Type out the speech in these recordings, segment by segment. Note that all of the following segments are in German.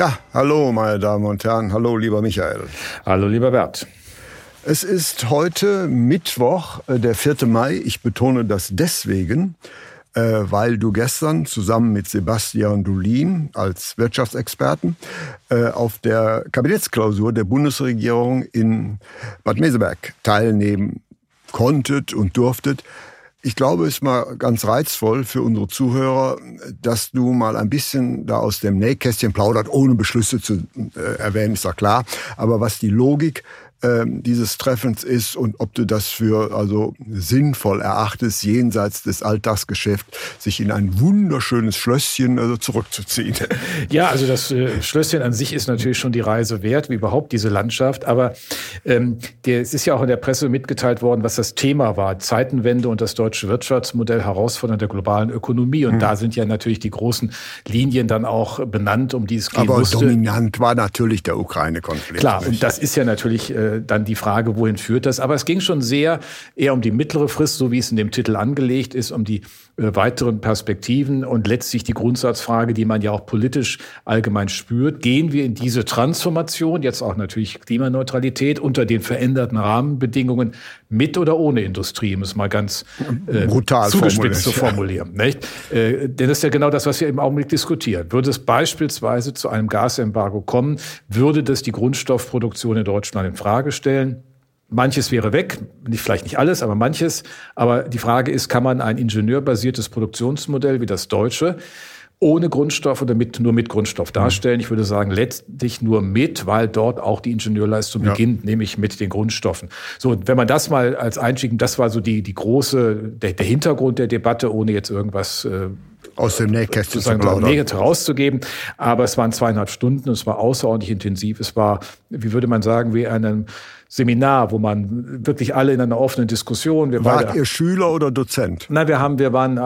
Ja, hallo meine Damen und Herren, hallo lieber Michael. Hallo lieber Bert. Es ist heute Mittwoch, äh, der 4. Mai. Ich betone das deswegen, äh, weil du gestern zusammen mit Sebastian Dulin als Wirtschaftsexperten äh, auf der Kabinettsklausur der Bundesregierung in Bad Meseberg teilnehmen konntet und durftet. Ich glaube, es ist mal ganz reizvoll für unsere Zuhörer, dass du mal ein bisschen da aus dem Nähkästchen plaudert, ohne Beschlüsse zu äh, erwähnen, ist ja klar. Aber was die Logik ähm, dieses Treffens ist und ob du das für also sinnvoll erachtest, jenseits des Alltagsgeschäfts, sich in ein wunderschönes Schlösschen also zurückzuziehen. Ja, also das äh, Schlösschen an sich ist natürlich schon die Reise wert, wie überhaupt diese Landschaft. Aber ähm, der, es ist ja auch in der Presse mitgeteilt worden, was das Thema war. Zeitenwende und das deutsche Wirtschaftsmodell herausfordern der globalen Ökonomie. Und hm. da sind ja natürlich die großen Linien dann auch benannt, um die es gehen Aber musste. dominant war natürlich der Ukraine-Konflikt. Klar, und das ist ja natürlich äh, dann die Frage, wohin führt das? Aber es ging schon sehr eher um die mittlere Frist, so wie es in dem Titel angelegt ist, um die weiteren Perspektiven und letztlich die Grundsatzfrage, die man ja auch politisch allgemein spürt. Gehen wir in diese Transformation, jetzt auch natürlich Klimaneutralität, unter den veränderten Rahmenbedingungen mit oder ohne Industrie, um es mal ganz äh, brutal zugespitzt zu formulieren. Nicht? Äh, denn das ist ja genau das, was wir im Augenblick diskutieren. Würde es beispielsweise zu einem Gasembargo kommen, würde das die Grundstoffproduktion in Deutschland in Frage stellen? Manches wäre weg, nicht, vielleicht nicht alles, aber manches. Aber die Frage ist, kann man ein ingenieurbasiertes Produktionsmodell wie das deutsche ohne Grundstoff oder mit, nur mit Grundstoff darstellen. Ich würde sagen, letztlich nur mit, weil dort auch die Ingenieurleistung ja. beginnt, nämlich mit den Grundstoffen. So, wenn man das mal als Einstieg, das war so die, die große, der, der Hintergrund der Debatte, ohne jetzt irgendwas äh, aus dem Nähkästchen zu rauszugeben. Aber es waren zweieinhalb Stunden, es war außerordentlich intensiv. Es war, wie würde man sagen, wie einem Seminar, wo man wirklich alle in einer offenen Diskussion. Wir Wart beide, ihr Schüler oder Dozent? Nein, wir haben, wir waren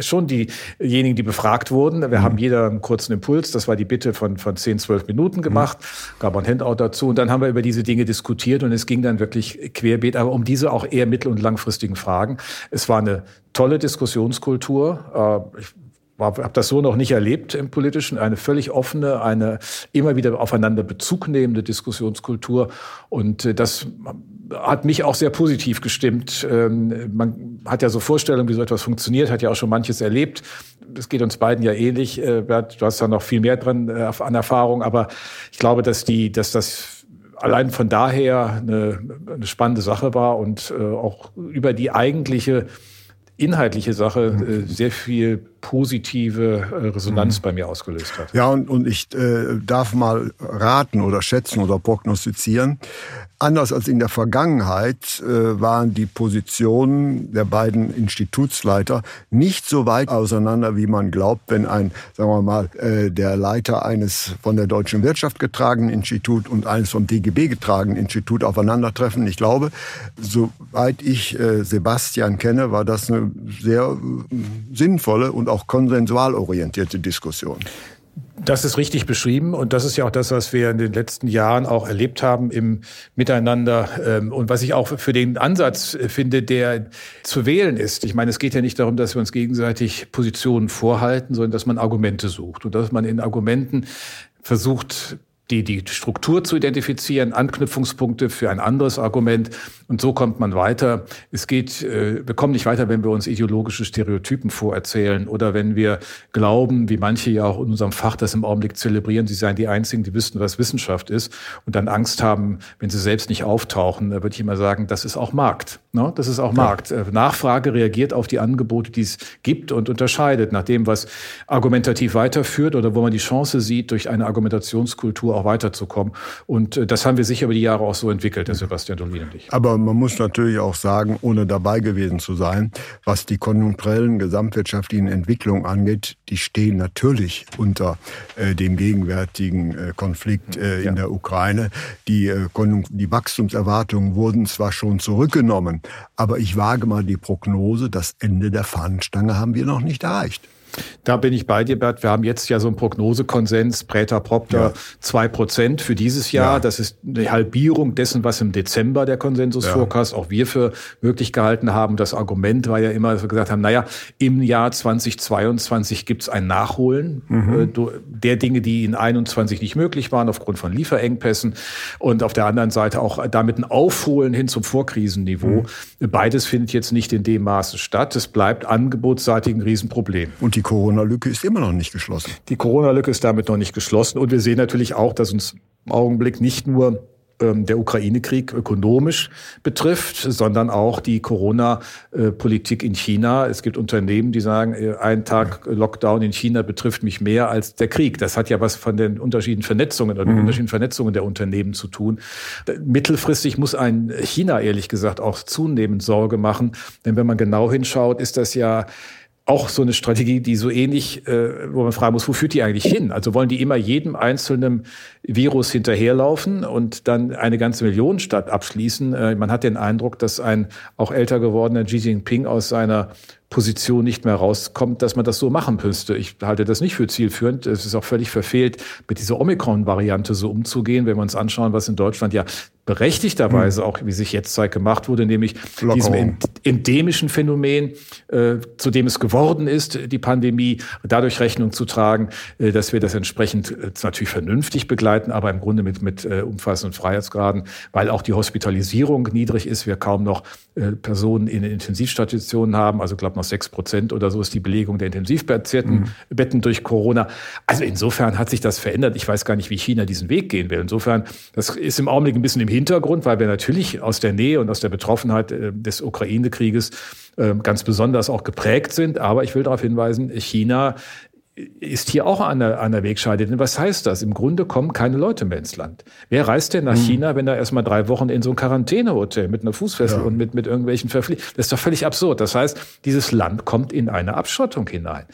schon diejenigen, die befragt wurden. Wir mhm. haben jeder einen kurzen Impuls. Das war die Bitte von, von 10, 12 Minuten gemacht. Mhm. Gab ein Handout dazu. Und dann haben wir über diese Dinge diskutiert und es ging dann wirklich querbeet, aber um diese auch eher mittel- und langfristigen Fragen. Es war eine tolle Diskussionskultur. Äh, ich habe das so noch nicht erlebt im Politischen. Eine völlig offene, eine immer wieder aufeinander Bezug nehmende Diskussionskultur. Und äh, das hat mich auch sehr positiv gestimmt. Ähm, man hat ja so Vorstellungen, wie so etwas funktioniert, hat ja auch schon manches erlebt. Es geht uns beiden ja ähnlich. Äh, Bert, du hast da noch viel mehr dran äh, an Erfahrung. Aber ich glaube, dass die, dass das allein von daher eine, eine spannende Sache war und auch über die eigentliche inhaltliche Sache sehr viel positive äh, Resonanz mhm. bei mir ausgelöst hat. Ja, und, und ich äh, darf mal raten oder schätzen oder prognostizieren. Anders als in der Vergangenheit äh, waren die Positionen der beiden Institutsleiter nicht so weit auseinander, wie man glaubt, wenn ein, sagen wir mal, äh, der Leiter eines von der deutschen Wirtschaft getragenen Institut und eines vom DGB getragenen Institut aufeinandertreffen. Ich glaube, soweit ich äh, Sebastian kenne, war das eine sehr äh, sinnvolle und auch konsensual orientierte Diskussion. Das ist richtig beschrieben und das ist ja auch das, was wir in den letzten Jahren auch erlebt haben im Miteinander ähm, und was ich auch für den Ansatz finde, der zu wählen ist. Ich meine, es geht ja nicht darum, dass wir uns gegenseitig Positionen vorhalten, sondern dass man Argumente sucht und dass man in Argumenten versucht, die, die Struktur zu identifizieren, Anknüpfungspunkte für ein anderes Argument. Und so kommt man weiter. Es geht, äh, wir kommen nicht weiter, wenn wir uns ideologische Stereotypen vorerzählen oder wenn wir glauben, wie manche ja auch in unserem Fach das im Augenblick zelebrieren, sie seien die Einzigen, die wüssten, was Wissenschaft ist und dann Angst haben, wenn sie selbst nicht auftauchen. Da würde ich immer sagen, das ist auch Markt. Ne? Das ist auch ja. Markt. Äh, Nachfrage reagiert auf die Angebote, die es gibt und unterscheidet nach dem, was argumentativ weiterführt oder wo man die Chance sieht, durch eine Argumentationskultur auch weiterzukommen. Und äh, das haben wir sicher über die Jahre auch so entwickelt, der Sebastian Dolin und ich. Aber man muss natürlich auch sagen, ohne dabei gewesen zu sein, was die konjunkturellen gesamtwirtschaftlichen Entwicklungen angeht, die stehen natürlich unter äh, dem gegenwärtigen äh, Konflikt äh, in der Ukraine. Die, äh, die Wachstumserwartungen wurden zwar schon zurückgenommen, aber ich wage mal die Prognose, das Ende der Fahnenstange haben wir noch nicht erreicht. Da bin ich bei dir, Bert. Wir haben jetzt ja so einen Prognosekonsens, Präter Propter, zwei ja. Prozent für dieses Jahr. Ja. Das ist eine Halbierung dessen, was im Dezember der Konsensusvorkast ja. auch wir für möglich gehalten haben. Das Argument war ja immer, dass wir gesagt haben, naja, im Jahr 2022 gibt es ein Nachholen mhm. Äh, der Dinge, die in 21 nicht möglich waren aufgrund von Lieferengpässen und auf der anderen Seite auch damit ein Aufholen hin zum Vorkrisenniveau. Mhm. Beides findet jetzt nicht in dem Maße statt. Es bleibt angebotsseitig ein Riesenproblem. Und die Corona-Lücke ist immer noch nicht geschlossen. Die Corona-Lücke ist damit noch nicht geschlossen. Und wir sehen natürlich auch, dass uns im Augenblick nicht nur ähm, der Ukraine-Krieg ökonomisch betrifft, sondern auch die Corona-Politik in China. Es gibt Unternehmen, die sagen, äh, ein Tag Lockdown in China betrifft mich mehr als der Krieg. Das hat ja was von den unterschiedlichen Vernetzungen oder den mhm. unterschiedlichen Vernetzungen der Unternehmen zu tun. Mittelfristig muss ein China ehrlich gesagt auch zunehmend Sorge machen, denn wenn man genau hinschaut, ist das ja auch so eine Strategie, die so ähnlich, äh, wo man fragen muss, wo führt die eigentlich hin? Also wollen die immer jedem einzelnen Virus hinterherlaufen und dann eine ganze Millionenstadt abschließen? Äh, man hat den Eindruck, dass ein auch älter gewordener Xi Jinping aus seiner Position nicht mehr rauskommt, dass man das so machen müsste. Ich halte das nicht für zielführend. Es ist auch völlig verfehlt, mit dieser Omikron-Variante so umzugehen, wenn wir uns anschauen, was in Deutschland ja berechtigterweise mhm. auch, wie sich jetzt zeigt, gemacht wurde, nämlich Lockerung. diesem endemischen Phänomen, äh, zu dem es geworden ist, die Pandemie, dadurch Rechnung zu tragen, äh, dass wir das entsprechend äh, natürlich vernünftig begleiten, aber im Grunde mit, mit äh, umfassenden Freiheitsgraden, weil auch die Hospitalisierung niedrig ist, wir kaum noch äh, Personen in Intensivstationen haben, also glaube noch sechs Prozent oder so ist die Belegung der Intensivbetten mhm. Durch Corona. Also insofern hat sich das verändert. Ich weiß gar nicht, wie China diesen Weg gehen will. Insofern, das ist im Augenblick ein bisschen im Hintergrund, weil wir natürlich aus der Nähe und aus der Betroffenheit äh, des Ukraine-Krieges äh, ganz besonders auch geprägt sind. Aber ich will darauf hinweisen, China ist hier auch an der, an der Wegscheide. Denn was heißt das? Im Grunde kommen keine Leute mehr ins Land. Wer reist denn nach hm. China, wenn er erstmal drei Wochen in so ein Quarantänehotel mit einer Fußfessel ja. und mit, mit irgendwelchen Verpflichtungen? Das ist doch völlig absurd. Das heißt, dieses Land kommt in eine Abschottung hinein.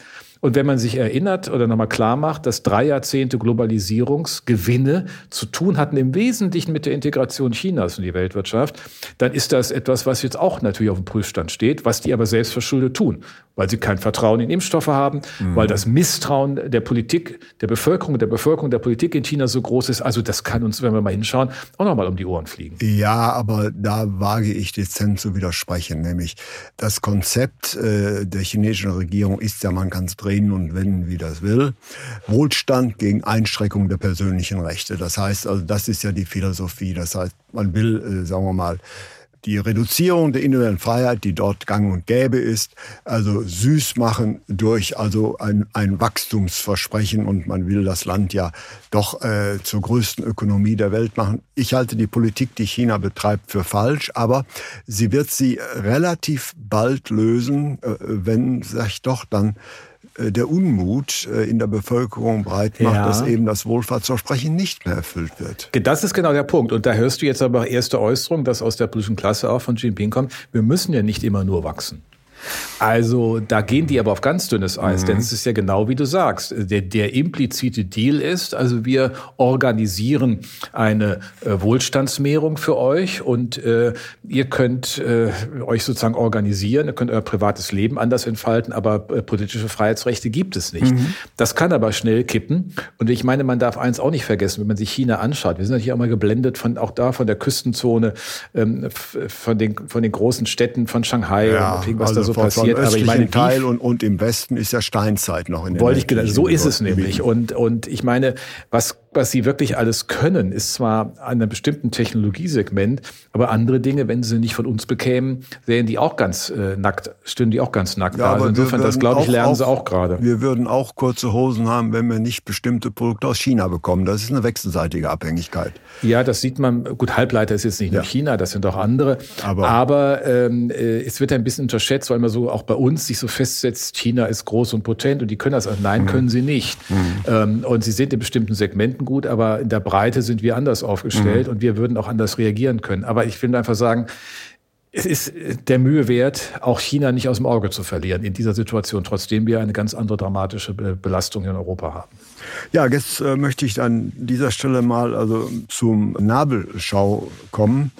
Und wenn man sich erinnert oder nochmal klar macht, dass drei Jahrzehnte Globalisierungsgewinne zu tun hatten im Wesentlichen mit der Integration Chinas in die Weltwirtschaft, dann ist das etwas, was jetzt auch natürlich auf dem Prüfstand steht, was die aber selbstverschuldet tun, weil sie kein Vertrauen in Impfstoffe haben, mhm. weil das Misstrauen der Politik, der Bevölkerung, der Bevölkerung, der Politik in China so groß ist. Also das kann uns, wenn wir mal hinschauen, auch nochmal um die Ohren fliegen. Ja, aber da wage ich dezent zu widersprechen, nämlich das Konzept äh, der chinesischen Regierung ist ja, man ganz drehen und wenden, wie das will. Wohlstand gegen Einschränkung der persönlichen Rechte. Das heißt, also das ist ja die Philosophie. Das heißt, man will, äh, sagen wir mal, die Reduzierung der individuellen Freiheit, die dort gang und gäbe ist, also süß machen durch also ein, ein Wachstumsversprechen und man will das Land ja doch äh, zur größten Ökonomie der Welt machen. Ich halte die Politik, die China betreibt, für falsch, aber sie wird sie relativ bald lösen, äh, wenn sich doch dann der Unmut äh, in der Bevölkerung breit macht, ja. dass eben das Wohlfahrtsversprechen nicht mehr erfüllt wird. Das ist genau der Punkt. Und da hörst du jetzt aber erste Äußerung, dass aus der politischen Klasse auch von Xi Jinping kommt. Wir müssen ja nicht immer nur wachsen. Also da gehen die aber auf ganz dünnes Eis, mhm. denn es ist ja genau wie du sagst. Der, der implizite Deal ist, also wir organisieren eine äh, Wohlstandsmehrung für euch und äh, ihr könnt äh, euch sozusagen organisieren, ihr könnt euer privates Leben anders entfalten, aber äh, politische Freiheitsrechte gibt es nicht. Mhm. Das kann aber schnell kippen. Und ich meine, man darf eins auch nicht vergessen, wenn man sich China anschaut. Wir sind natürlich auch mal geblendet von auch da von der Küstenzone, ähm, von den von den großen Städten von Shanghai ja, und was also da so passiert. Aber ich meine, Teil und, und im Westen ist ja Steinzeit noch in der Wollte ich so ist es nämlich. Und, und ich meine, was was sie wirklich alles können, ist zwar an einem bestimmten Technologiesegment, aber andere Dinge, wenn sie nicht von uns bekämen, wären die auch ganz äh, nackt, stünden die auch ganz nackt ja, da. Also insofern, das glaube ich, lernen auch, sie auch gerade. Wir würden auch kurze Hosen haben, wenn wir nicht bestimmte Produkte aus China bekommen. Das ist eine wechselseitige Abhängigkeit. Ja, das sieht man. Gut, Halbleiter ist jetzt nicht ja. nur China, das sind auch andere. Aber, aber ähm, äh, es wird ein bisschen unterschätzt, weil man so auch bei uns sich so festsetzt, China ist groß und potent und die können das. Nein, mhm. können sie nicht. Mhm. Ähm, und sie sind in bestimmten Segmenten Konsumentengut, aber in der Breite sind wir anders aufgestellt mhm. und wir würden auch anders reagieren können. Aber ich will einfach sagen, es ist der Mühe wert, auch China nicht aus dem Auge zu verlieren in dieser Situation, trotzdem wir eine ganz andere dramatische Belastung in Europa haben. Ja, jetzt äh, möchte ich an dieser Stelle mal also zum Nabelschau kommen.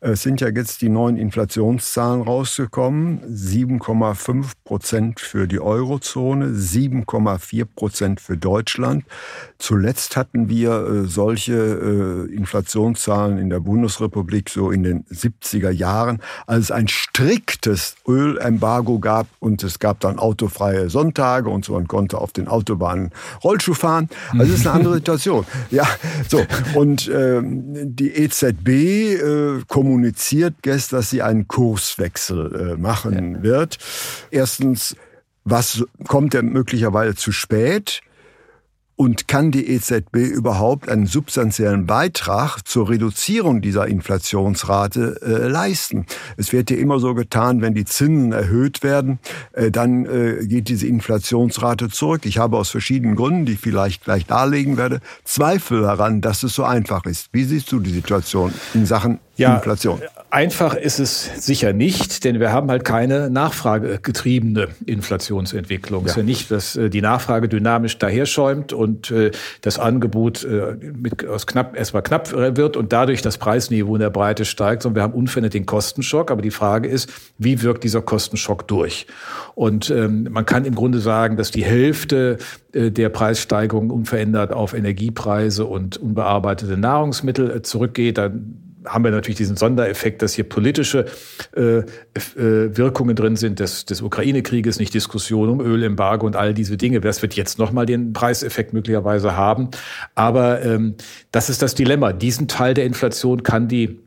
Es sind ja jetzt die neuen Inflationszahlen rausgekommen. 7,5 Prozent für die Eurozone, 7,4 Prozent für Deutschland. Zuletzt hatten wir äh, solche äh, Inflationszahlen in der Bundesrepublik so in den 70er Jahren, als es ein striktes Ölembargo gab und es gab dann autofreie Sonntage und so, man konnte auf den Autobahnen Rollschuh fahren. Also es ist eine andere Situation. Ja, so. Und ähm, die EZB äh, kommuniziert gestern, dass sie einen Kurswechsel äh, machen ja. wird. Erstens, was kommt denn möglicherweise zu spät? Und kann die EZB überhaupt einen substanziellen Beitrag zur Reduzierung dieser Inflationsrate äh, leisten? Es wird ja immer so getan, wenn die Zinsen erhöht werden, äh, dann äh, geht diese Inflationsrate zurück. Ich habe aus verschiedenen Gründen, die ich vielleicht gleich darlegen werde, Zweifel daran, dass es so einfach ist. Wie siehst du die Situation in Sachen ja, Inflation? Einfach ist es sicher nicht, denn wir haben halt keine nachfragegetriebene Inflationsentwicklung. Ja. Es ist ja nicht, dass äh, die Nachfrage dynamisch daherschäumt und äh, das Angebot äh, mit, aus knapp, erstmal knapp wird und dadurch das Preisniveau in der Breite steigt, sondern wir haben unverändert den Kostenschock. Aber die Frage ist, wie wirkt dieser Kostenschock durch? Und ähm, man kann im Grunde sagen, dass die Hälfte der Preissteigerung unverändert auf Energiepreise und unbearbeitete Nahrungsmittel zurückgeht. Dann haben wir natürlich diesen Sondereffekt, dass hier politische äh, äh, Wirkungen drin sind des, des Ukraine-Krieges, nicht Diskussion um Ölembargo und all diese Dinge. Das wird jetzt nochmal den Preiseffekt möglicherweise haben. Aber ähm, das ist das Dilemma. Diesen Teil der Inflation kann die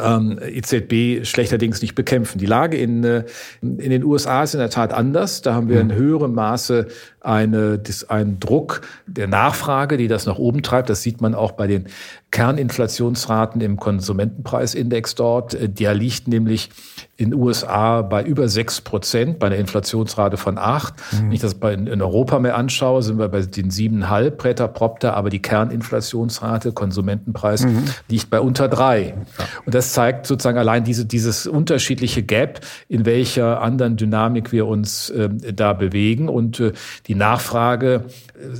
ähm, EZB schlechterdings nicht bekämpfen. Die Lage in, äh, in den USA ist in der Tat anders. Da haben wir in mhm. höherem Maße eine, das, einen Druck der Nachfrage, die das nach oben treibt. Das sieht man auch bei den Kerninflationsraten im Konsumentenpreisindex dort. Äh, der liegt nämlich in den USA bei über sechs Prozent, bei einer Inflationsrate von acht. Mhm. Wenn ich das bei, in Europa mehr anschaue, sind wir bei den siebeneinhalb Präter propter, aber die Kerninflationsrate, Konsumentenpreis, mhm. liegt bei unter drei. Und das zeigt sozusagen allein diese, dieses unterschiedliche Gap, in welcher anderen Dynamik wir uns äh, da bewegen. Und äh, die Nachfrage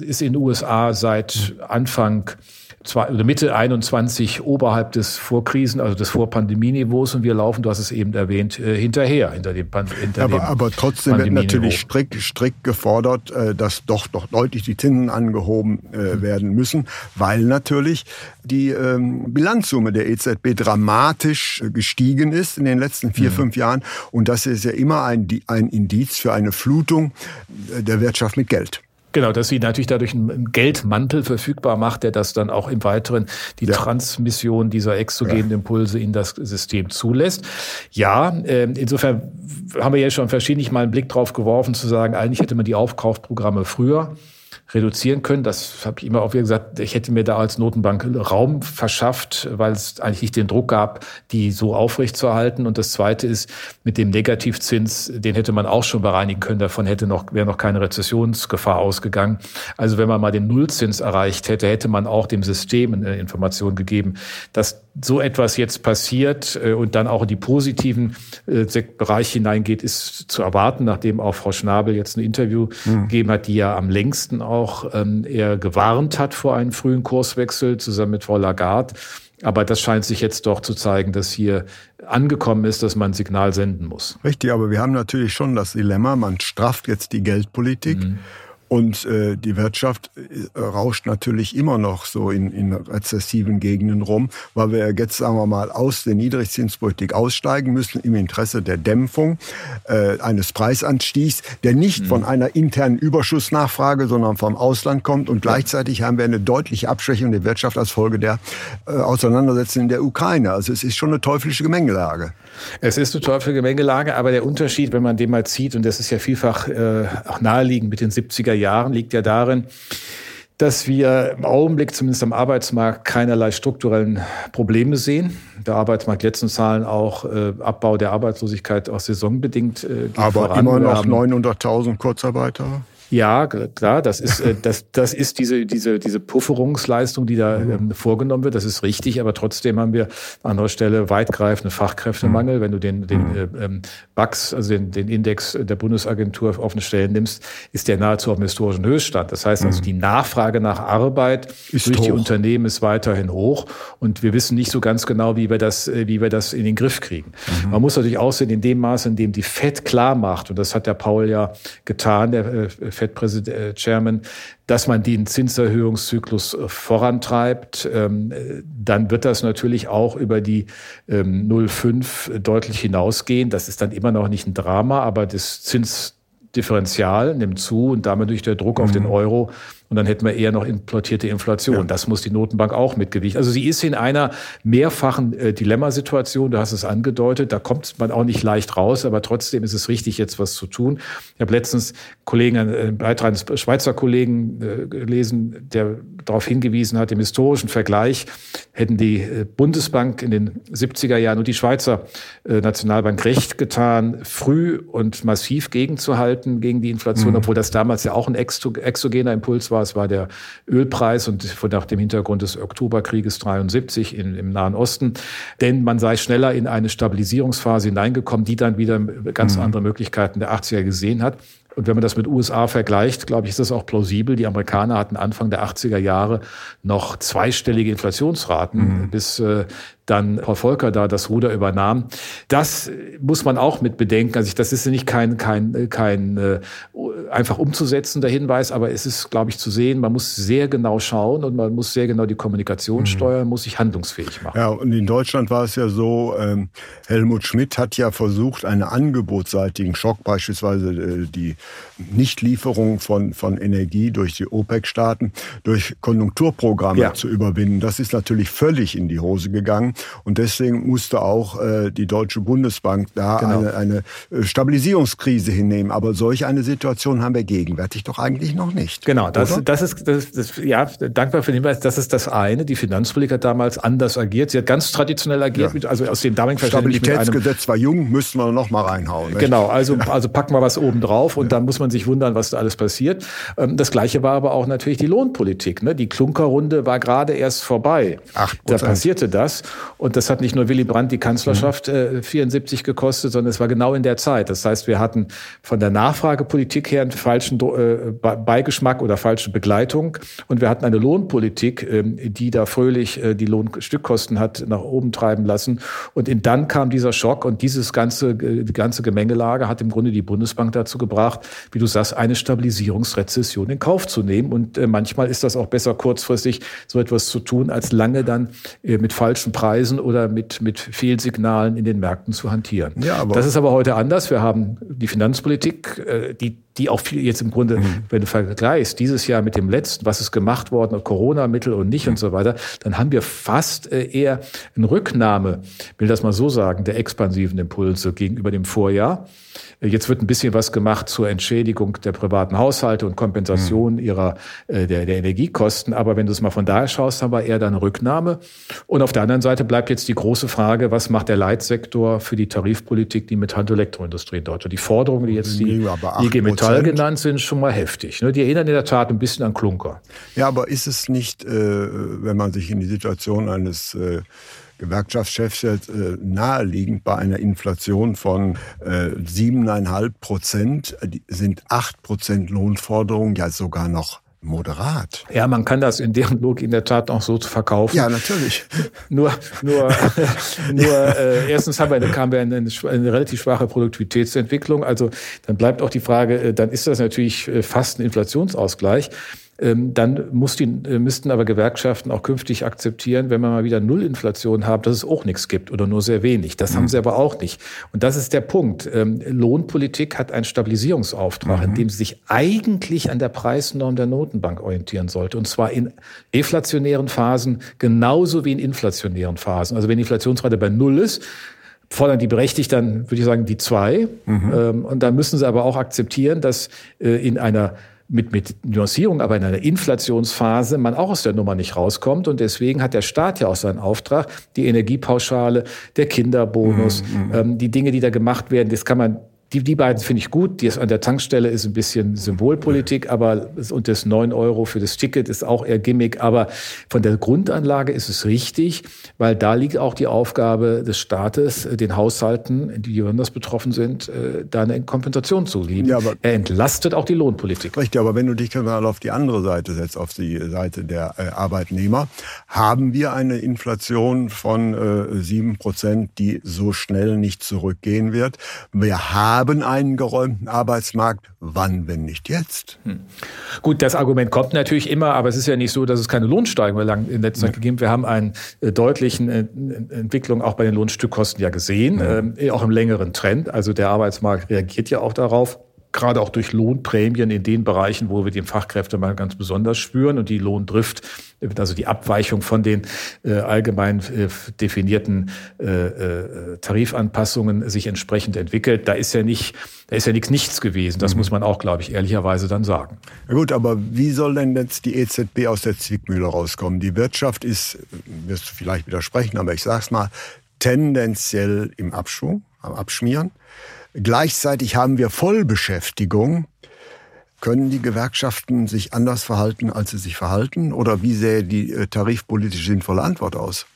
ist in den USA seit Anfang zwei, oder Mitte 21 oberhalb des Vorkrisen, also des Vorpandemieniveaus und wir laufen, du hast es eben erwähnt, äh, hinterher, hinter dem, hinter aber, dem aber trotzdem wird natürlich strikt, strikt gefordert, äh, dass doch, doch deutlich die Zinsen angehoben äh, mhm. werden müssen, weil natürlich die ähm, Bilanzsumme der EZB dramatisch gestiegen ist in den letzten vier, mhm. fünf Jahren und das ist ja immer ein, ein Indiz für eine Flutung der Wirtschaft mit Geld. Genau, dass sie natürlich dadurch einen Geldmantel verfügbar macht, der das dann auch im Weiteren die ja. Transmission dieser exogenen. Impulse in das System zulässt. Ja, äh, insofern haben wir ja schon verschiedentlich mal einen Blick drauf geworfen, zu sagen, eigentlich hätte man die Aufkaufprogramme früher reduzieren können. Das habe ich immer auch wieder gesagt, ich hätte mir da als Notenbank Raum verschafft, weil es eigentlich nicht den Druck gab, die so aufrechtzuerhalten. Und das Zweite ist, mit dem Negativzins, den hätte man auch schon bereinigen können. Davon hätte noch, wäre noch keine Rezessionsgefahr ausgegangen. Also wenn man mal den Nullzins erreicht hätte, hätte man auch dem System eine Information gegeben, dass so etwas jetzt passiert äh, und dann auch in die positiven äh, Bereiche hineingeht, ist zu erwarten, nachdem auch Frau Schnabel jetzt ein Interview mhm. gegeben hat, die ja am längsten auch ähm, eher gewarnt hat vor einem frühen Kurswechsel zusammen mit Frau Lagarde. Aber das scheint sich jetzt doch zu zeigen, dass hier angekommen ist, dass man ein Signal senden muss. Richtig, aber wir haben natürlich schon das Dilemma, man strafft jetzt die Geldpolitik. Mhm. Und äh, die Wirtschaft äh, rauscht natürlich immer noch so in, in rezessiven Gegenden rum, weil wir jetzt, sagen wir mal, aus der Niedrigzinspolitik aussteigen müssen im Interesse der Dämpfung äh, eines Preisanstiegs, der nicht mhm. von einer internen Überschussnachfrage, sondern vom Ausland kommt. Und gleichzeitig haben wir eine deutliche Abschwächung der Wirtschaft als Folge der äh, Auseinandersetzungen in der Ukraine. Also es ist schon eine teuflische Gemengelage. Es ist eine teuflische Gemengelage, aber der Unterschied, wenn man den mal zieht, und das ist ja vielfach äh, auch naheliegend mit den 70er Jahren, liegt ja darin, dass wir im Augenblick zumindest am Arbeitsmarkt keinerlei strukturellen Probleme sehen. Der Arbeitsmarkt letzten Zahlen auch äh, Abbau der Arbeitslosigkeit auch saisonbedingt. Äh, Aber voran. immer noch 900.000 Kurzarbeiter. Ja, klar, das ist, äh, das, das ist diese, diese, diese Pufferungsleistung, die da ähm, vorgenommen wird. Das ist richtig, aber trotzdem haben wir an anderer Stelle weitgreifende Fachkräftemangel. Wenn du den, den äh, ähm, BAX, also den, den Index der Bundesagentur auf offene Stellen nimmst, ist der nahezu auf dem historischen Höchststand. Das heißt also, die Nachfrage nach Arbeit ist durch hoch. die Unternehmen ist weiterhin hoch und wir wissen nicht so ganz genau, wie wir das, äh, wie wir das in den Griff kriegen. Mhm. Man muss natürlich auch sehen, in dem Maße, in dem die FED klar macht, und das hat der Paul ja getan, der äh, FED-Chairman, äh, dass man den Zinserhöhungszyklus äh, vorantreibt, ähm, dann wird das natürlich auch über die 0,5 ähm, deutlich hinausgehen. Das ist dann immer noch nicht ein Drama, aber das Zinsdifferenzial nimmt zu und damit durch der Druck mhm. auf den Euro und dann hätten wir eher noch importierte Inflation. Ja. Das muss die Notenbank auch mitgewichten. Also sie ist in einer mehrfachen äh, Dilemmasituation. Du hast es angedeutet. Da kommt man auch nicht leicht raus. Aber trotzdem ist es richtig, jetzt was zu tun. Ich habe letztens Kollegen, einen Beitrag eines Schweizer Kollegen äh, gelesen, der darauf hingewiesen hat, im historischen Vergleich hätten die äh, Bundesbank in den 70er Jahren und die Schweizer äh, Nationalbank recht getan, früh und massiv gegenzuhalten gegen die Inflation, mhm. obwohl das damals ja auch ein exogener Impuls war. Es war der Ölpreis und von nach dem Hintergrund des Oktoberkrieges 73 in, im Nahen Osten. Denn man sei schneller in eine Stabilisierungsphase hineingekommen, die dann wieder ganz mhm. andere Möglichkeiten der 80er gesehen hat. Und wenn man das mit USA vergleicht, glaube ich, ist das auch plausibel. Die Amerikaner hatten Anfang der 80er Jahre noch zweistellige Inflationsraten, mhm. bis äh, dann Frau Volker da das Ruder übernahm. Das muss man auch mit bedenken. Also das ist nicht kein, kein, kein äh, einfach umzusetzender Hinweis, aber es ist, glaube ich, zu sehen, man muss sehr genau schauen und man muss sehr genau die Kommunikation mhm. steuern, muss sich handlungsfähig machen. Ja, und in Deutschland war es ja so, ähm, Helmut Schmidt hat ja versucht, einen angebotsseitigen Schock, beispielsweise äh, die Nichtlieferung von, von Energie durch die OPEC-Staaten, durch Konjunkturprogramme ja. zu überwinden. Das ist natürlich völlig in die Hose gegangen. Und deswegen musste auch äh, die Deutsche Bundesbank da genau. eine, eine äh, Stabilisierungskrise hinnehmen. Aber solch eine Situation haben wir gegenwärtig doch eigentlich noch nicht. Genau, das, das ist, das, das, ja, dankbar für den Hinweis, das ist das eine. Die Finanzpolitik hat damals anders agiert. Sie hat ganz traditionell agiert, ja. mit, also aus dem damaligen Stabilitätsgesetz war jung, müssten wir noch mal reinhauen. Nicht? Genau, also, also packen wir was oben drauf und ja. dann muss man sich wundern, was da alles passiert. Ähm, das Gleiche war aber auch natürlich die Lohnpolitik. Ne? Die Klunkerrunde war gerade erst vorbei. Ach, da passierte das. Und das hat nicht nur Willy Brandt die Kanzlerschaft äh, 74 gekostet, sondern es war genau in der Zeit. Das heißt, wir hatten von der Nachfragepolitik her einen falschen äh, Beigeschmack oder falsche Begleitung. Und wir hatten eine Lohnpolitik, äh, die da fröhlich äh, die Lohnstückkosten hat nach oben treiben lassen. Und in, dann kam dieser Schock und dieses ganze, äh, die ganze Gemengelage hat im Grunde die Bundesbank dazu gebracht, wie du sagst, eine Stabilisierungsrezession in Kauf zu nehmen. Und äh, manchmal ist das auch besser kurzfristig so etwas zu tun, als lange dann mit falschen Preisen oder mit, mit Fehlsignalen in den Märkten zu hantieren. Ja, aber das ist aber heute anders. Wir haben die Finanzpolitik, äh, die die auch viel jetzt im Grunde, mhm. wenn du vergleichst, dieses Jahr mit dem letzten, was ist gemacht worden, Corona-Mittel und nicht mhm. und so weiter, dann haben wir fast äh, eher eine Rücknahme, will das mal so sagen, der expansiven Impulse gegenüber dem Vorjahr. Jetzt wird ein bisschen was gemacht zur Entschädigung der privaten Haushalte und Kompensation mhm. ihrer äh, der, der Energiekosten. Aber wenn du es mal von daher schaust, haben wir eher da eine Rücknahme. Und auf der anderen Seite bleibt jetzt die große Frage, was macht der Leitsektor für die Tarifpolitik, die Metall- und Elektroindustrie dort? Und die Forderungen, die jetzt die IG Metall genannt sind, schon mal heftig. Ne? Die erinnern in der Tat ein bisschen an Klunker. Ja, aber ist es nicht, äh, wenn man sich in die Situation eines äh, Gewerkschaftschefs jetzt äh, naheliegend bei einer Inflation von siebeneinhalb äh, Prozent sind acht Prozent Lohnforderungen ja sogar noch moderat. Ja, man kann das in deren Logik in der Tat auch so verkaufen. Ja, natürlich. nur, nur, nur äh, erstens haben wir, haben wir eine, eine, relativ schwache Produktivitätsentwicklung. Also dann bleibt auch die Frage, äh, dann ist das natürlich äh, fast ein Inflationsausgleich. Ähm, dann die, äh, müssten aber Gewerkschaften auch künftig akzeptieren, wenn wir mal wieder Nullinflation haben, dass es auch nichts gibt oder nur sehr wenig. Das mhm. haben sie aber auch nicht. Und das ist der Punkt. Ähm, Lohnpolitik hat einen Stabilisierungsauftrag, mhm. in dem sie sich eigentlich an der Preisnorm der Notenbank orientieren sollte. Und zwar in deflationären Phasen genauso wie in inflationären Phasen. Also wenn die Inflationsrate bei Null ist, fordern die berechtigt dann, würde ich sagen, die zwei. Mhm. Ähm, und dann müssen sie aber auch akzeptieren, dass äh, in einer mit, mit Nuancierung, aber in einer Inflationsphase man auch aus der Nummer nicht rauskommt. Und deswegen hat der Staat ja auch seinen Auftrag, die Energiepauschale, der Kinderbonus, mhm, mhm. ähm, die Dinge, die da gemacht werden, das kann man Die, die beiden finde ich gut. Die ist an der Tankstelle ist ein bisschen Symbolpolitik, aber und das 9 Euro für das Ticket ist auch eher Gimmick. Aber von der Grundanlage ist es richtig, weil da liegt auch die Aufgabe des Staates, äh, den Haushalten, die besonders betroffen sind, äh, da eine Kompensation zu geben. Ja, er entlastet auch die Lohnpolitik. Richtig, aber wenn du dich mal auf die andere Seite setzt, auf die Seite der äh, Arbeitnehmer, haben wir eine Inflation von sieben Prozent, die so schnell nicht zurückgehen wird. Wir haben einen geräumten Arbeitsmarkt. Wann, wenn nicht jetzt? Hm. Gut, das Argument kommt natürlich immer, aber es ist ja nicht so, dass es keine Lohnsteigerung lang in letzter Zeit gegeben. Wir haben eine äh, deutliche äh, Entwicklung auch bei den Lohnstückkosten ja gesehen, mhm. äh, auch im längeren Trend. Also der Arbeitsmarkt reagiert ja auch darauf gerade auch durch Lohnprämien in den Bereichen, wo wir den Fachkräftemangel ganz besonders spüren und die Lohndrift, also die Abweichung von den äh, allgemein äh, definierten äh, äh, Tarifanpassungen sich entsprechend entwickelt. Da ist ja nicht, da ist ja nichts nichts gewesen. Das mhm. muss man auch, glaube ich, ehrlicherweise dann sagen. Ja gut, aber wie soll denn jetzt die EZB aus der Zwickmühle rauskommen? Die Wirtschaft ist, wirst du vielleicht widersprechen, aber ich sag's mal, tendenziell im Abschwung, am Abschmieren. Gleichzeitig haben wir Vollbeschäftigung. Können die Gewerkschaften sich anders verhalten, als sie sich verhalten? Oder wie sähe die äh, tarifpolitisch sinnvolle Antwort aus?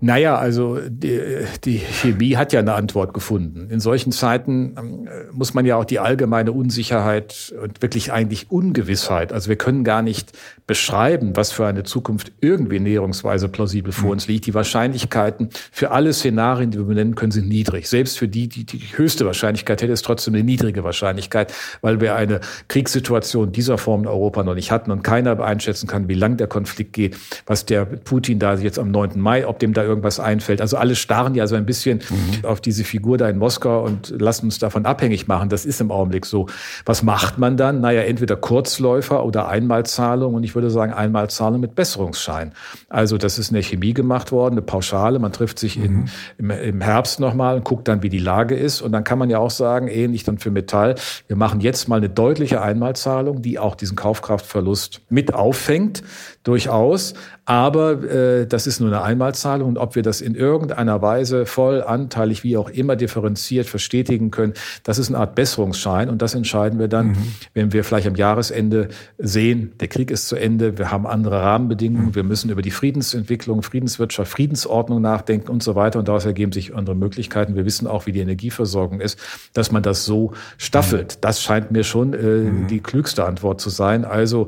Naja, also die, die Chemie hat ja eine Antwort gefunden. In solchen Zeiten ähm, muss man ja auch die allgemeine Unsicherheit und wirklich eigentlich Ungewissheit, also wir können gar nicht beschreiben, was für eine Zukunft irgendwie näherungsweise plausibel vor uns liegt. Die Wahrscheinlichkeiten für alle Szenarien, die wir benennen können, sind niedrig. Selbst für die, die die höchste Wahrscheinlichkeit hätte, ist trotzdem eine niedrige Wahrscheinlichkeit, weil wir eine Kriegssituation dieser Form in Europa noch nicht hatten und keiner einschätzen kann, wie lang der Konflikt geht, was der Putin da jetzt am 9. Mai, ob dem da irgendwas einfällt. Also alle starren ja so ein bisschen mhm. auf diese Figur da in Moskau und lassen uns davon abhängig machen. Das ist im Augenblick so. Was macht man dann? Naja, entweder Kurzläufer oder Einmalzahlung und ich würde sagen Einmalzahlung mit Besserungsschein. Also das ist in der Chemie gemacht worden, eine Pauschale. Man trifft sich mhm. in, im, im Herbst nochmal und guckt dann, wie die Lage ist. Und dann kann man ja auch sagen, ähnlich dann für Metall, wir machen jetzt mal eine deutliche Einmalzahlung, die auch diesen Kaufkraftverlust mit auffängt, durchaus. Aber äh, das ist nur eine Einmalzahlung und ob wir das in irgendeiner Weise voll, anteilig, wie auch immer differenziert verstetigen können, das ist eine Art Besserungsschein und das entscheiden wir dann, mhm. wenn wir vielleicht am Jahresende sehen, der Krieg ist zu Ende, wir haben andere Rahmenbedingungen, mhm. wir müssen über die Friedensentwicklung, Friedenswirtschaft, Friedensordnung nachdenken und so weiter und daraus ergeben sich andere Möglichkeiten. Wir wissen auch, wie die Energieversorgung ist, dass man das so staffelt. Mhm. Das scheint mir schon äh, mhm. die klügste Antwort zu sein. Also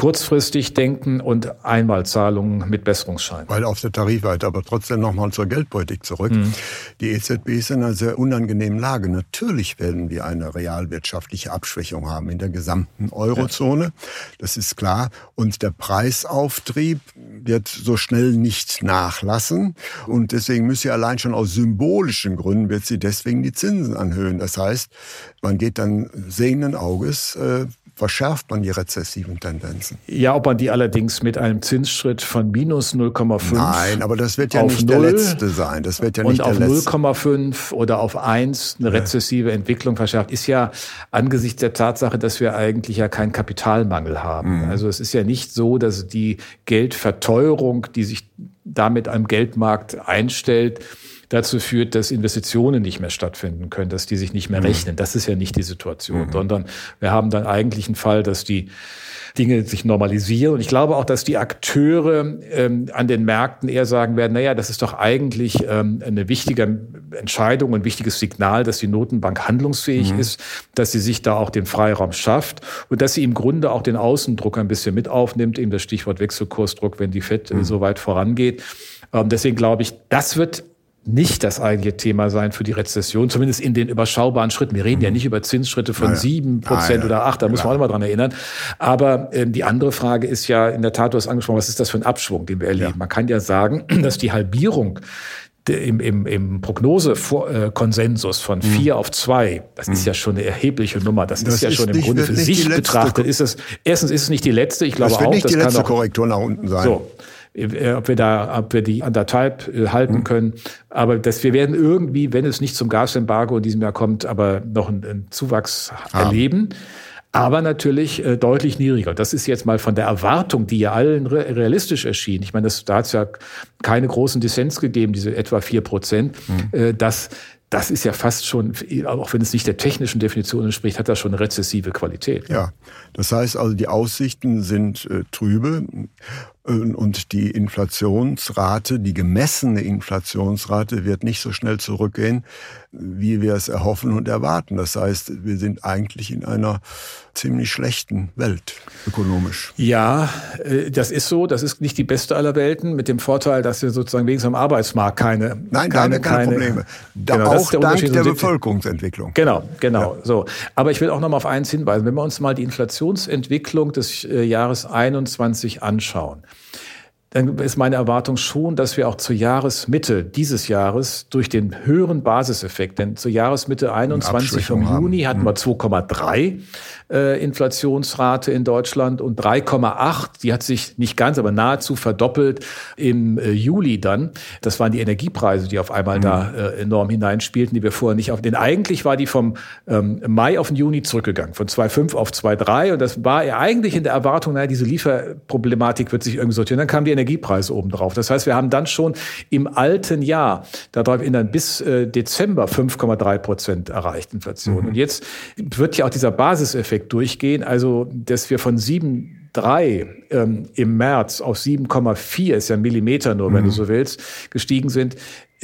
kurzfristig denken und Einmalzahlungen mit Besserungsschein. Weil auf der Tarifweite, aber trotzdem nochmal zur Geldpolitik zurück. Mhm. Die EZB ist in einer sehr unangenehmen Lage. Natürlich werden wir eine realwirtschaftliche Abschwächung haben in der gesamten Eurozone. Ja. Das ist klar. Und der Preisauftrieb wird so schnell nicht nachlassen. Und deswegen müsste sie allein schon aus symbolischen Gründen wird sie deswegen die Zinsen anhöhen. Das heißt, man geht dann sehenden Auges äh, verschärft man die rezessiven Tendenzen. Ja, ob man die allerdings mit einem Zinsschritt von minus 0,5 Nein, aber das wird ja nicht 0 der letzte sein. Das wird ja nicht und auf 0,5 oder auf 1 eine rezessive Entwicklung verschärft, ist ja angesichts der Tatsache, dass wir eigentlich ja keinen Kapitalmangel haben. Mhm. Also es ist ja nicht so, dass die Geldverteuerung, die sich damit am Geldmarkt einstellt, dazu führt, dass Investitionen nicht mehr stattfinden können, dass die sich nicht mehr mhm. rechnen. Das ist ja nicht die Situation, mhm. sondern wir haben dann eigentlich einen Fall, dass die Dinge sich normalisieren. Und ich glaube auch, dass die Akteure ähm, an den Märkten eher sagen werden, naja, das ist doch eigentlich ähm, eine wichtige Entscheidung, ein wichtiges Signal, dass die Notenbank handlungsfähig mhm. ist, dass sie sich da auch den Freiraum schafft und dass sie im Grunde auch den Außendruck ein bisschen mit aufnimmt, eben das Stichwort Wechselkursdruck, wenn die FED mhm. so weit vorangeht. Ähm, deswegen glaube ich, das wird nicht das eigentliche Thema sein für die Rezession, zumindest in den überschaubaren Schritten. Wir reden mhm. ja nicht über Zinsschritte von sieben Prozent oder acht, da muss man auch mal dran erinnern. Aber ähm, die andere Frage ist ja in der Tat, du hast angesprochen, was ist das für ein Abschwung, den wir erleben? Ja. Man kann ja sagen, dass die Halbierung im, im, im Prognosekonsensus von mhm. vier auf zwei, das ist mhm. ja schon eine erhebliche Nummer. Das, das ist ja schon im Grunde für sich betrachtet. Ist es, erstens ist es nicht die letzte. Ich glaube das wird auch, nicht das die letzte Korrektur nach unten sein. So. Äh, ob wir da, ob wir die anderthalb äh, halten mhm. können. Aber dass wir werden irgendwie, wenn es nicht zum Gasembargo in diesem Jahr kommt, aber noch einen, einen Zuwachs ah. erleben. Aber natürlich äh, deutlich niedriger. Das ist jetzt mal von der Erwartung, die ja allen realistisch erschien. Ich meine, das, da hat es ja keine großen Dissens gegeben, diese etwa vier Prozent, mhm. äh, dass das ist ja fast schon, auch wenn es nicht der technischen Definition entspricht, hat das schon eine rezessive Qualität. Ja, das heißt also, die Aussichten sind äh, trübe und die Inflationsrate, die gemessene Inflationsrate wird nicht so schnell zurückgehen, wie wir es erhoffen und erwarten. Das heißt, wir sind eigentlich in einer ziemlich schlechten Welt ökonomisch. Ja, äh, das ist so. Das ist nicht die beste aller Welten, mit dem Vorteil, dass wir sozusagen wenigstens am Arbeitsmarkt keine Nein, keine, keine, keine Probleme. Da genau, auch der dank der Bevölkerungsentwicklung. Genau, genau. Ja. So, aber ich will auch noch mal auf eins hinweisen: Wenn wir uns mal die Inflationsentwicklung des äh, Jahres 21 anschauen, dann ist meine Erwartung schon, dass wir auch zur Jahresmitte dieses Jahres durch den höheren Basiseffekt, denn zur Jahresmitte 21 vom Juni hatten wir 2,3 hm äh, Inflationsrate in Deutschland und 3,8. Die hat sich nicht ganz, aber nahezu verdoppelt im äh, Juli dann. Das waren die Energiepreise, die auf einmal mhm. da äh, enorm hineinspielten, die wir vorher nicht auf. Denn eigentlich war die vom ähm, Mai auf den Juni zurückgegangen, von 2,5 auf 2,3. Und das war ja eigentlich in der Erwartung, naja, diese Lieferproblematik wird sich irgendwie sortieren. Dann kamen die Energiepreise oben drauf. Das heißt, wir haben dann schon im alten Jahr, darauf erinnern, bis äh, Dezember 5,3 Prozent erreicht Inflation. Mhm. Und jetzt wird ja auch dieser Basiseffekt durchgehen. Also, dass wir von 7,3 ähm, im März auf 7,4 ist ja ein Millimeter nur, wenn du mhm. so willst, gestiegen sind,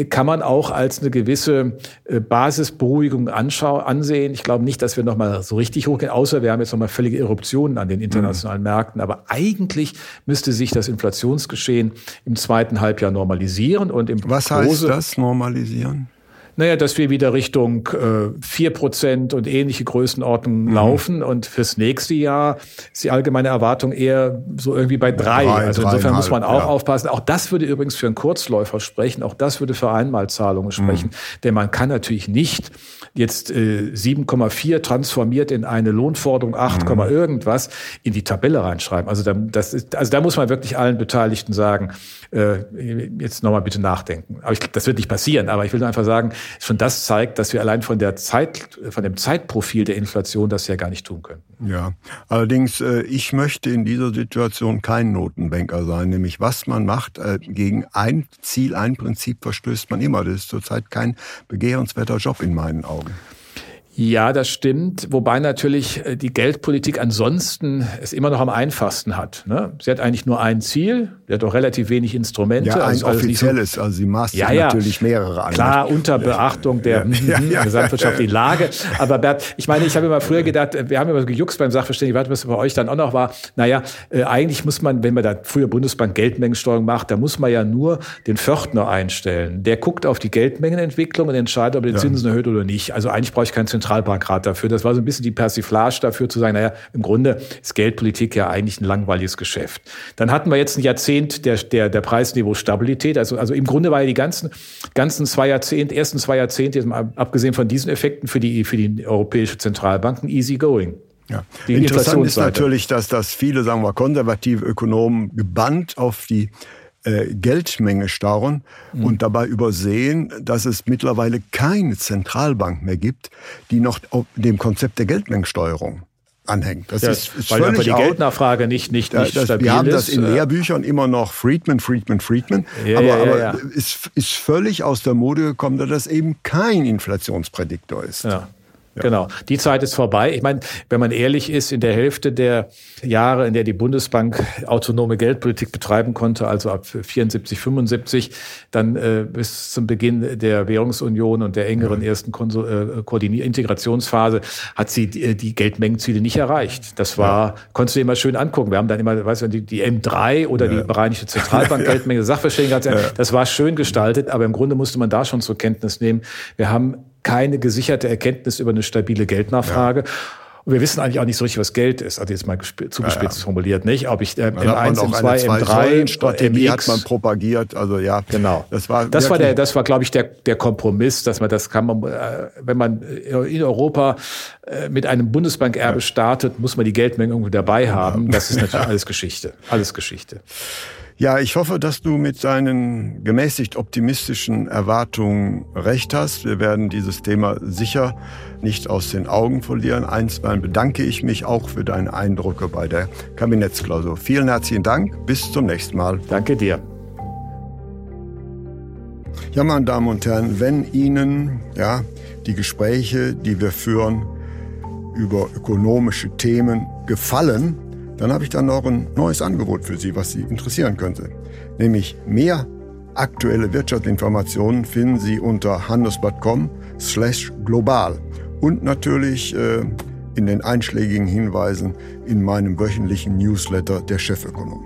kann man auch als eine gewisse äh, Basisberuhigung anschau ansehen. Ich glaube nicht, dass wir nochmal so richtig hochgehen, außer wir haben jetzt nochmal völlige Eruptionen an den internationalen mhm. Märkten. Aber eigentlich müsste sich das Inflationsgeschehen im zweiten Halbjahr normalisieren und im Was heißt das, normalisieren? Naja, dass wir wieder Richtung äh, vier äh, Prozent und ähnliche Größenordnungen mhm. laufen. Und fürs nächste Jahr ist die allgemeine Erwartung eher so irgendwie bei drei. drei also insofern muss man auch ja. aufpassen. Auch das würde übrigens für einen Kurzläufer sprechen. Auch das würde für Einmalzahlungen sprechen. Mhm. Denn man kann natürlich nicht jetzt äh, 7,4 transformiert in eine Lohnforderung 8, mhm. irgendwas in die Tabelle reinschreiben. Also da, das ist, also da muss man wirklich allen Beteiligten sagen, äh, jetzt nochmal bitte nachdenken. Aber ich glaube, das wird nicht passieren. Aber ich will einfach sagen, schon das zeigt, dass wir allein von der Zeit, von dem Zeitprofil der Inflation das ja gar nicht tun können. Ja, allerdings, äh, ich möchte in dieser Situation kein Notenbanker sein. Nämlich, was man macht, äh, gegen ein Ziel, ein Prinzip verstößt man immer. Das ist zurzeit kein begehrenswerter Job in meinen Augen. Ja, das stimmt. Wobei natürlich äh, die Geldpolitik ansonsten es immer noch am einfachsten hat. Ne? Sie hat eigentlich nur ein Ziel, sie hat auch relativ wenig Instrumente. Ja, ein also offizielles, so, also sie maßt ja, ja, natürlich mehrere an. Klar, unter Beachtung der ja, ja, gesamtwirtschaftlichen Lage. Aber Bert, ich meine, ich habe immer früher gedacht, äh, wir haben immer so gejuckst beim Sachverständigen, warte, was bei euch dann auch noch war. Naja, äh, eigentlich muss man, wenn man da früher Bundesbank Geldmengensteuerung macht, da muss man ja nur den Pförtner einstellen. Der guckt auf die Geldmengenentwicklung und entscheidet, ob er die Zinsen erhöht oder nicht. Also eigentlich brauche ich keinen Zentralbankrat dafür. Das war so ein bisschen die Persiflage dafür zu sagen, naja, im Grunde ist Geldpolitik ja eigentlich ein langweiliges Geschäft. Dann hatten wir jetzt ein Jahrzehnt der, der, der Preisniveau-Stabilität. Also, also im Grunde war ja die ganzen, ganzen zwei Jahrzehnte, ersten zwei Jahrzehnte, jetzt mal abgesehen von diesen Effekten für die, für die Europäische Zentralbanken, easy going. Ja. Interessant ist natürlich, dass, dass viele, sagen wir, konservative Ökonomen gebannt auf die äh, Geldmenge starren mhm. und dabei übersehen, dass es mittlerweile keine Zentralbank mehr gibt, die noch dem Konzept der Geldmengensteuerung anhängt. Das ja, ist, ist weil völlig die out. Geldnachfrage nicht, nicht, nicht das, stabil Wir haben das in äh. Lehrbüchern immer noch Friedman, Friedman, Friedman. Ja, aber, ja, aber ja. Ist, ist völlig aus der Mode gekommen, dass das eben kein Inflationsprädiktor ist. Ja. Ja. Genau. Die Zeit ist vorbei. Ich meine, wenn man ehrlich ist, in der Hälfte der Jahre, in der die Bundesbank autonome Geldpolitik betreiben konnte, also ab 74, 75, dann äh, bis zum Beginn der Währungsunion und der engeren ja. ersten Konsol äh, Integrationsphase, hat sie die, die, Geldmengenziele nicht erreicht. Das war, ja. konntest du dir immer schön angucken. Wir haben dann immer, weißt du, die, die M3 oder die bereinigte Zentralbank Geldmenge Sachverständigen, das war schön gestaltet, aber im Grunde musste man da schon zur Kenntnis nehmen. Wir haben keine gesicherte Erkenntnis über eine stabile Geldnachfrage. Ja. Und wir wissen eigentlich auch nicht so richtig, was Geld ist. Also jetzt mal zugespitzt ja, ja. formuliert, nicht? Ob ich äh, M1, M2, M3, Strategie hat man propagiert. Also ja, genau. Das war, das war der, das war, glaube ich, der, der Kompromiss, dass man das kann man, äh, wenn man in Europa äh, mit einem Bundesbankerbe ja. startet, muss man die Geldmenge irgendwie dabei haben. Das ist natürlich alles Geschichte. Alles Geschichte. Ja, ich hoffe, dass du mit deinen gemäßigt optimistischen Erwartungen recht hast. Wir werden dieses Thema sicher nicht aus den Augen verlieren. Einstweilen bedanke ich mich auch für deine Eindrücke bei der Kabinettsklausur. Vielen herzlichen Dank. Bis zum nächsten Mal. Danke dir. Ja, meine Damen und Herren, wenn Ihnen ja, die Gespräche, die wir führen über ökonomische Themen, gefallen, dann habe ich dann noch ein neues Angebot für Sie, was Sie interessieren könnte. Nämlich mehr aktuelle Wirtschaftsinformationen finden Sie unter handelsblatt.com slash global und natürlich äh, in den einschlägigen Hinweisen in meinem wöchentlichen Newsletter der Chefökonom.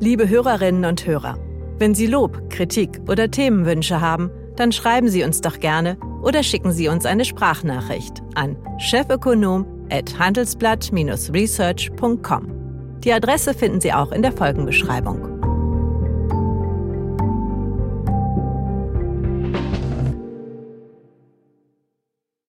Liebe Hörerinnen und Hörer, wenn Sie Lob, Kritik oder Themenwünsche haben, dann schreiben Sie uns doch gerne oder schicken Sie uns eine Sprachnachricht an chefökonom@handelsblatt-research.com. Die Adresse finden Sie auch in der Folgenbeschreibung.